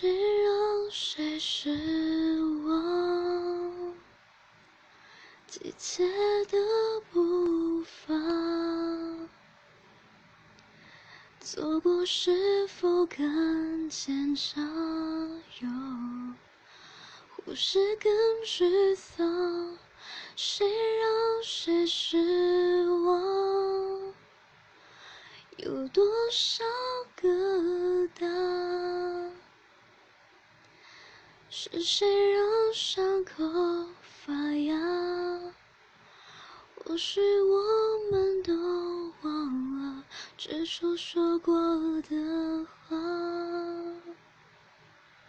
谁让谁失望？季节的步伐，走过是否更坚强有？或是更沮丧？谁让谁失望？有多少个是谁让伤口发芽？或许我们都忘了最初说过的话。